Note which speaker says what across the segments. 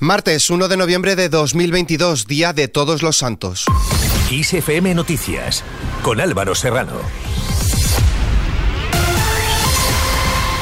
Speaker 1: Martes 1 de noviembre de 2022, Día de Todos los Santos.
Speaker 2: ISFM Noticias, con Álvaro Serrano.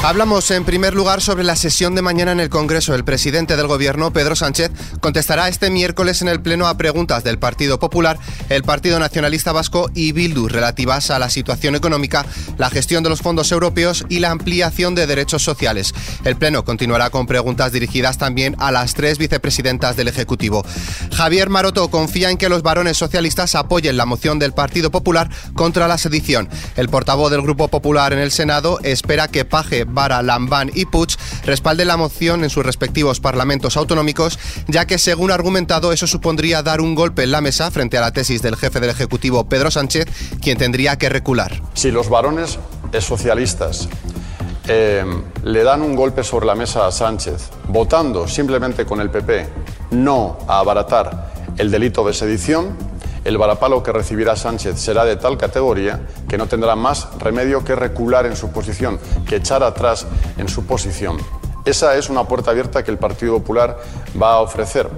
Speaker 1: Hablamos en primer lugar sobre la sesión de mañana en el Congreso. El presidente del Gobierno, Pedro Sánchez, contestará este miércoles en el Pleno a preguntas del Partido Popular, el Partido Nacionalista Vasco y Bildu relativas a la situación económica, la gestión de los fondos europeos y la ampliación de derechos sociales. El Pleno continuará con preguntas dirigidas también a las tres vicepresidentas del Ejecutivo. Javier Maroto confía en que los varones socialistas apoyen la moción del Partido Popular contra la sedición. El portavoz del Grupo Popular en el Senado espera que Paje Vara, Lambán y Puig respalden la moción en sus respectivos parlamentos autonómicos, ya que según argumentado eso supondría dar un golpe en la mesa frente a la tesis del jefe del Ejecutivo Pedro Sánchez, quien tendría que recular.
Speaker 3: Si los varones socialistas eh, le dan un golpe sobre la mesa a Sánchez, votando simplemente con el PP no a abaratar el delito de sedición, el varapalo que recibirá Sánchez será de tal categoría que no tendrá más remedio que recular en su posición, que echar atrás en su posición. Esa es una puerta abierta que el Partido Popular va a ofrecer.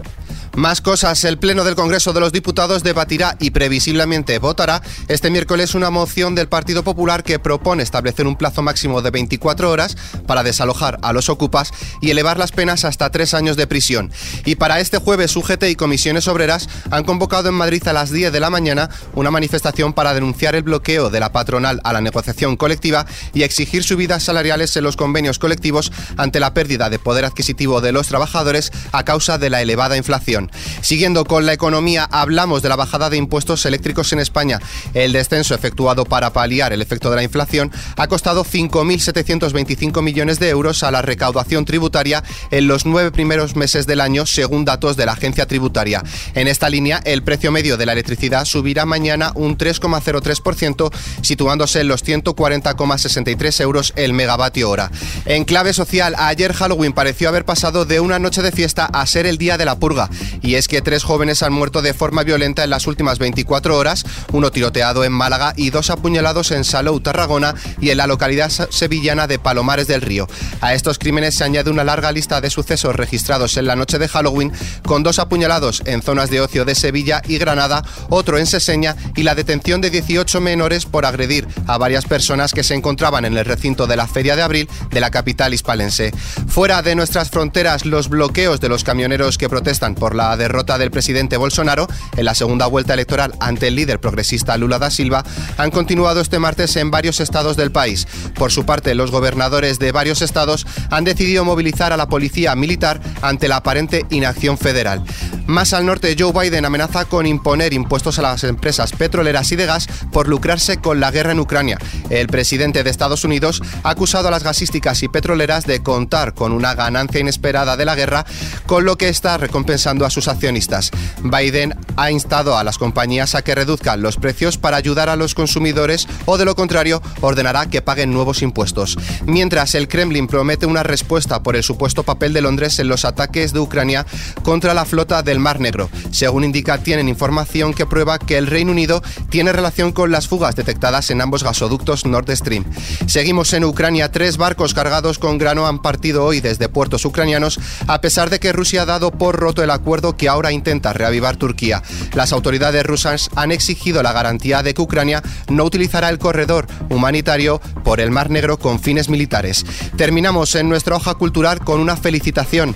Speaker 1: Más cosas. El Pleno del Congreso de los Diputados debatirá y previsiblemente votará este miércoles una moción del Partido Popular que propone establecer un plazo máximo de 24 horas para desalojar a los ocupas y elevar las penas hasta tres años de prisión. Y para este jueves, UGT y comisiones obreras han convocado en Madrid a las 10 de la mañana una manifestación para denunciar el bloqueo de la patronal a la negociación colectiva y exigir subidas salariales en los convenios colectivos ante la pérdida de poder adquisitivo de los trabajadores a causa de la elevada inflación. Siguiendo con la economía, hablamos de la bajada de impuestos eléctricos en España. El descenso efectuado para paliar el efecto de la inflación ha costado 5.725 millones de euros a la recaudación tributaria en los nueve primeros meses del año, según datos de la agencia tributaria. En esta línea, el precio medio de la electricidad subirá mañana un 3,03%, situándose en los 140,63 euros el megavatio hora. En clave social, ayer Halloween pareció haber pasado de una noche de fiesta a ser el día de la purga. Y es que tres jóvenes han muerto de forma violenta en las últimas 24 horas, uno tiroteado en Málaga y dos apuñalados en Salou, Tarragona y en la localidad sevillana de Palomares del Río. A estos crímenes se añade una larga lista de sucesos registrados en la noche de Halloween, con dos apuñalados en zonas de ocio de Sevilla y Granada, otro en Seseña y la detención de 18 menores por agredir a varias personas que se encontraban en el recinto de la Feria de Abril de la capital hispalense. Fuera de nuestras fronteras, los bloqueos de los camioneros que protestan por la derrota del presidente Bolsonaro en la segunda vuelta electoral ante el líder progresista Lula da Silva han continuado este martes en varios estados del país. Por su parte, los gobernadores de varios estados han decidido movilizar a la policía militar ante la aparente inacción federal. Más al norte, Joe Biden amenaza con imponer impuestos a las empresas petroleras y de gas por lucrarse con la guerra en Ucrania. El presidente de Estados Unidos ha acusado a las gasísticas y petroleras de contar con una ganancia inesperada de la guerra, con lo que está recompensando a sus accionistas. Biden ha instado a las compañías a que reduzcan los precios para ayudar a los consumidores o de lo contrario ordenará que paguen nuevos impuestos. Mientras el Kremlin promete una respuesta por el supuesto papel de Londres en los ataques de Ucrania contra la flota del Mar Negro. Según indica, tienen información que prueba que el Reino Unido tiene relación con las fugas detectadas en ambos gasoductos Nord Stream. Seguimos en Ucrania. Tres barcos cargados con grano han partido hoy desde puertos ucranianos, a pesar de que Rusia ha dado por roto el acuerdo que ahora intenta reavivar Turquía. Las autoridades rusas han exigido la garantía de que Ucrania no utilizará el corredor humanitario por el Mar Negro con fines militares. Terminamos en nuestra hoja cultural con una felicitación.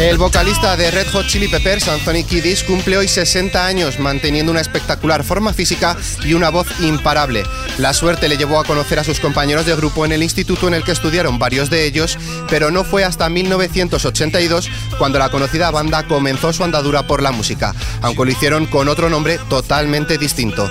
Speaker 1: El vocalista de Red Hot Chili Peppers, Anthony Kiddis, cumple hoy 60 años manteniendo una espectacular forma física y una voz imparable. La suerte le llevó a conocer a sus compañeros de grupo en el instituto en el que estudiaron varios de ellos, pero no fue hasta 1982 cuando la conocida banda comenzó su andadura por la música, aunque lo hicieron con otro nombre totalmente distinto.